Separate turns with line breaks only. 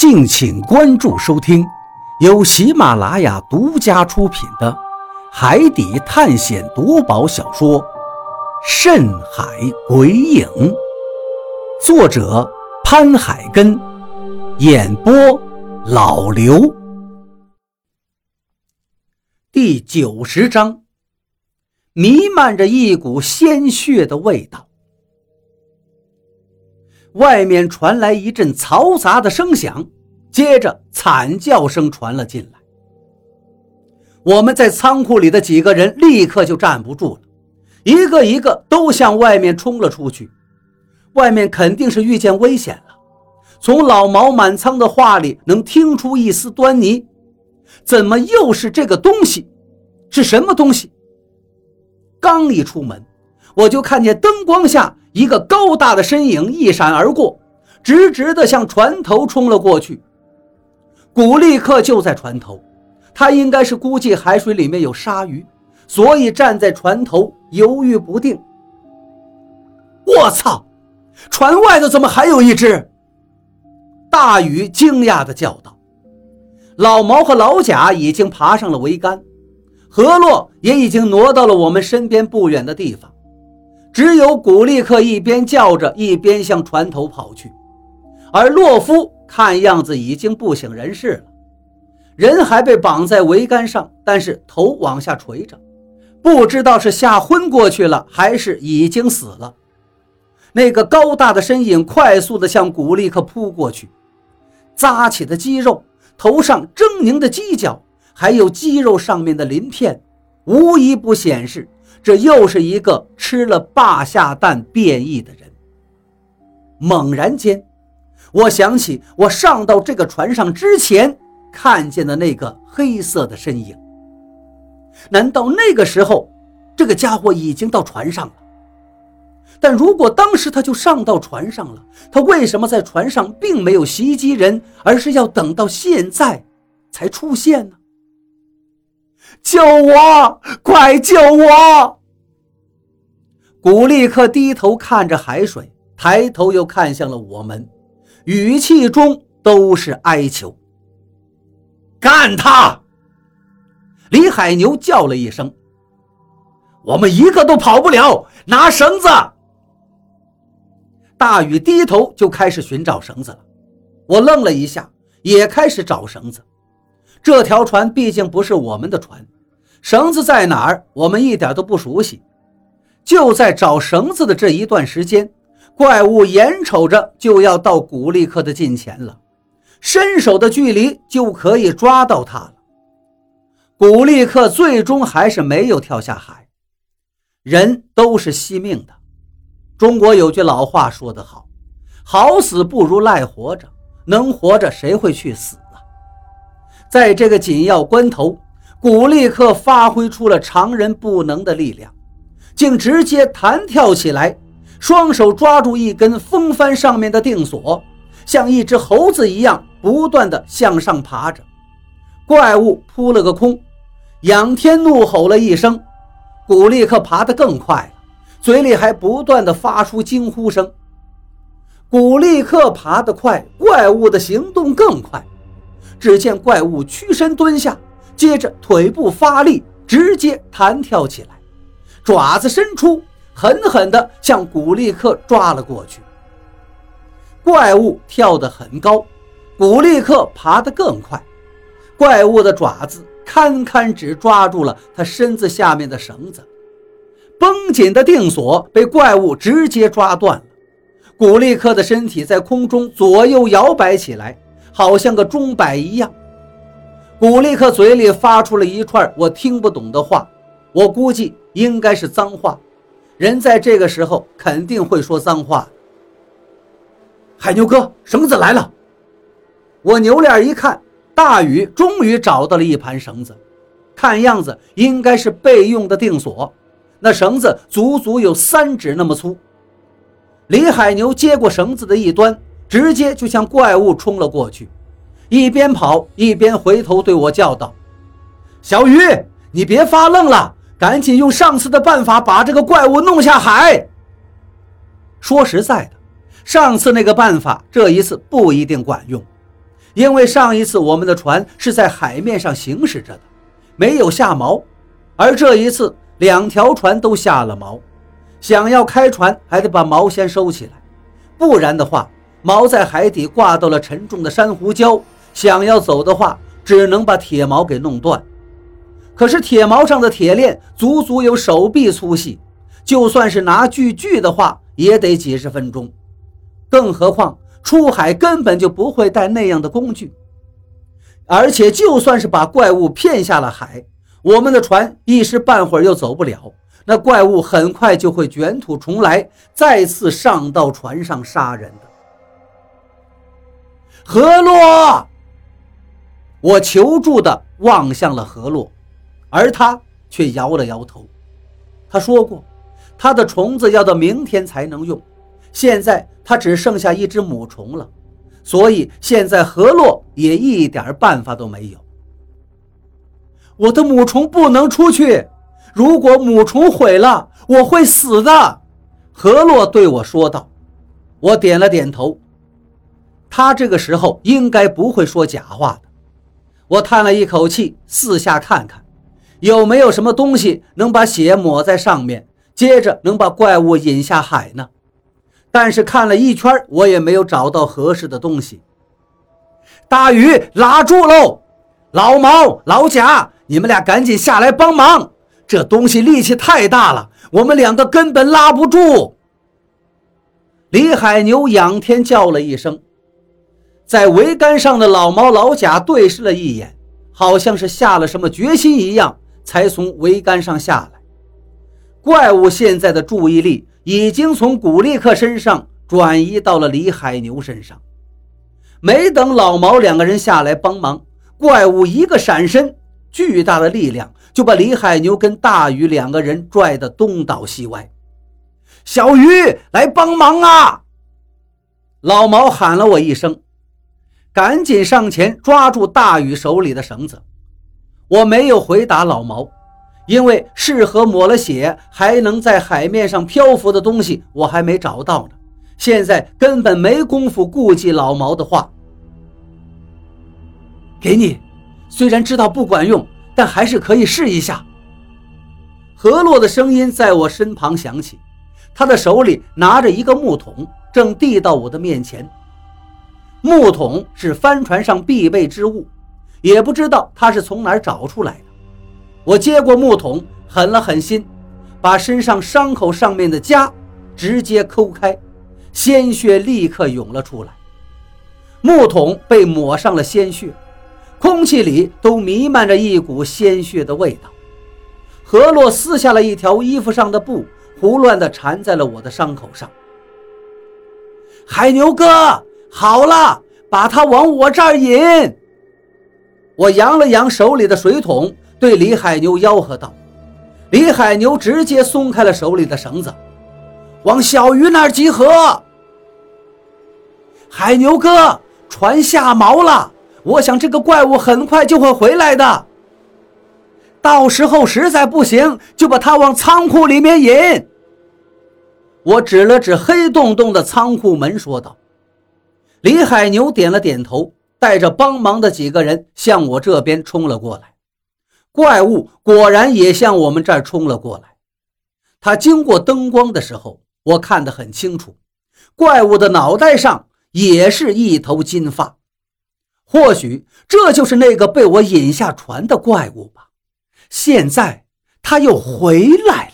敬请关注收听，由喜马拉雅独家出品的《海底探险夺宝小说》《深海鬼影》，作者潘海根，演播老刘。第九十章，弥漫着一股鲜血的味道。外面传来一阵嘈杂的声响，接着惨叫声传了进来。我们在仓库里的几个人立刻就站不住了，一个一个都向外面冲了出去。外面肯定是遇见危险了。从老毛满仓的话里能听出一丝端倪。怎么又是这个东西？是什么东西？刚一出门，我就看见灯光下。一个高大的身影一闪而过，直直的向船头冲了过去。古力克就在船头，他应该是估计海水里面有鲨鱼，所以站在船头犹豫不定。我操！船外头怎么还有一只？大禹惊讶地叫道。老毛和老贾已经爬上了桅杆，何洛也已经挪到了我们身边不远的地方。只有古力克一边叫着，一边向船头跑去，而洛夫看样子已经不省人事了，人还被绑在桅杆上，但是头往下垂着，不知道是吓昏过去了，还是已经死了。那个高大的身影快速地向古力克扑过去，扎起的肌肉，头上狰狞的犄角，还有肌肉上面的鳞片，无一不显示。这又是一个吃了霸下蛋变异的人。猛然间，我想起我上到这个船上之前看见的那个黑色的身影。难道那个时候，这个家伙已经到船上了？但如果当时他就上到船上了，他为什么在船上并没有袭击人，而是要等到现在才出现呢？救我！快救我！古力克低头看着海水，抬头又看向了我们，语气中都是哀求。干他！李海牛叫了一声：“我们一个都跑不了，拿绳子！”大禹低头就开始寻找绳子了。我愣了一下，也开始找绳子。这条船毕竟不是我们的船，绳子在哪儿，我们一点都不熟悉。就在找绳子的这一段时间，怪物眼瞅着就要到古力克的近前了，伸手的距离就可以抓到他了。古力克最终还是没有跳下海。人都是惜命的，中国有句老话说得好：“好死不如赖活着，能活着谁会去死？”在这个紧要关头，古力克发挥出了常人不能的力量，竟直接弹跳起来，双手抓住一根风帆上面的定锁，像一只猴子一样不断的向上爬着。怪物扑了个空，仰天怒吼了一声，古力克爬得更快了，嘴里还不断的发出惊呼声。古力克爬得快，怪物的行动更快。只见怪物屈身蹲下，接着腿部发力，直接弹跳起来，爪子伸出，狠狠地向古力克抓了过去。怪物跳得很高，古力克爬得更快。怪物的爪子堪堪只抓住了他身子下面的绳子，绷紧的定锁被怪物直接抓断了。古力克的身体在空中左右摇摆起来。好像个钟摆一样，古力克嘴里发出了一串我听不懂的话，我估计应该是脏话。人在这个时候肯定会说脏话。海牛哥，绳子来了！我扭脸一看，大宇终于找到了一盘绳子，看样子应该是备用的定锁。那绳子足足有三指那么粗。李海牛接过绳子的一端。直接就向怪物冲了过去，一边跑一边回头对我叫道：“小鱼，你别发愣了，赶紧用上次的办法把这个怪物弄下海。”说实在的，上次那个办法这一次不一定管用，因为上一次我们的船是在海面上行驶着的，没有下锚，而这一次两条船都下了锚。想要开船，还得把锚先收起来，不然的话，锚在海底挂到了沉重的珊瑚礁，想要走的话，只能把铁锚给弄断。可是铁锚上的铁链足足有手臂粗细，就算是拿锯锯的话，也得几十分钟。更何况出海根本就不会带那样的工具，而且就算是把怪物骗下了海，我们的船一时半会儿又走不了。那怪物很快就会卷土重来，再次上到船上杀人的。何洛，我求助的望向了何洛，而他却摇了摇头。他说过，他的虫子要到明天才能用，现在他只剩下一只母虫了，所以现在何洛也一点办法都没有。我的母虫不能出去。如果母虫毁了，我会死的。”何洛对我说道。我点了点头。他这个时候应该不会说假话的。我叹了一口气，四下看看，有没有什么东西能把血抹在上面，接着能把怪物引下海呢？但是看了一圈，我也没有找到合适的东西。大鱼拉住喽！老毛、老贾，你们俩赶紧下来帮忙！这东西力气太大了，我们两个根本拉不住。李海牛仰天叫了一声，在桅杆上的老毛老贾对视了一眼，好像是下了什么决心一样，才从桅杆上下来。怪物现在的注意力已经从古力克身上转移到了李海牛身上。没等老毛两个人下来帮忙，怪物一个闪身，巨大的力量。就把李海牛跟大鱼两个人拽得东倒西歪。小鱼来帮忙啊！老毛喊了我一声，赶紧上前抓住大禹手里的绳子。我没有回答老毛，因为适合抹了血还能在海面上漂浮的东西我还没找到呢。现在根本没工夫顾及老毛的话。给你，虽然知道不管用。但还是可以试一下。何洛的声音在我身旁响起，他的手里拿着一个木桶，正递到我的面前。木桶是帆船上必备之物，也不知道他是从哪儿找出来的。我接过木桶，狠了狠心，把身上伤口上面的痂直接抠开，鲜血立刻涌了出来。木桶被抹上了鲜血。空气里都弥漫着一股鲜血的味道。何洛撕下了一条衣服上的布，胡乱地缠在了我的伤口上。海牛哥，好了，把他往我这儿引。我扬了扬手里的水桶，对李海牛吆喝道。李海牛直接松开了手里的绳子，往小鱼那儿集合。海牛哥，船下锚了。我想这个怪物很快就会回来的，到时候实在不行，就把他往仓库里面引。我指了指黑洞洞的仓库门，说道：“李海牛点了点头，带着帮忙的几个人向我这边冲了过来。怪物果然也向我们这儿冲了过来。他经过灯光的时候，我看得很清楚，怪物的脑袋上也是一头金发。”或许这就是那个被我引下船的怪物吧。现在他又回来了。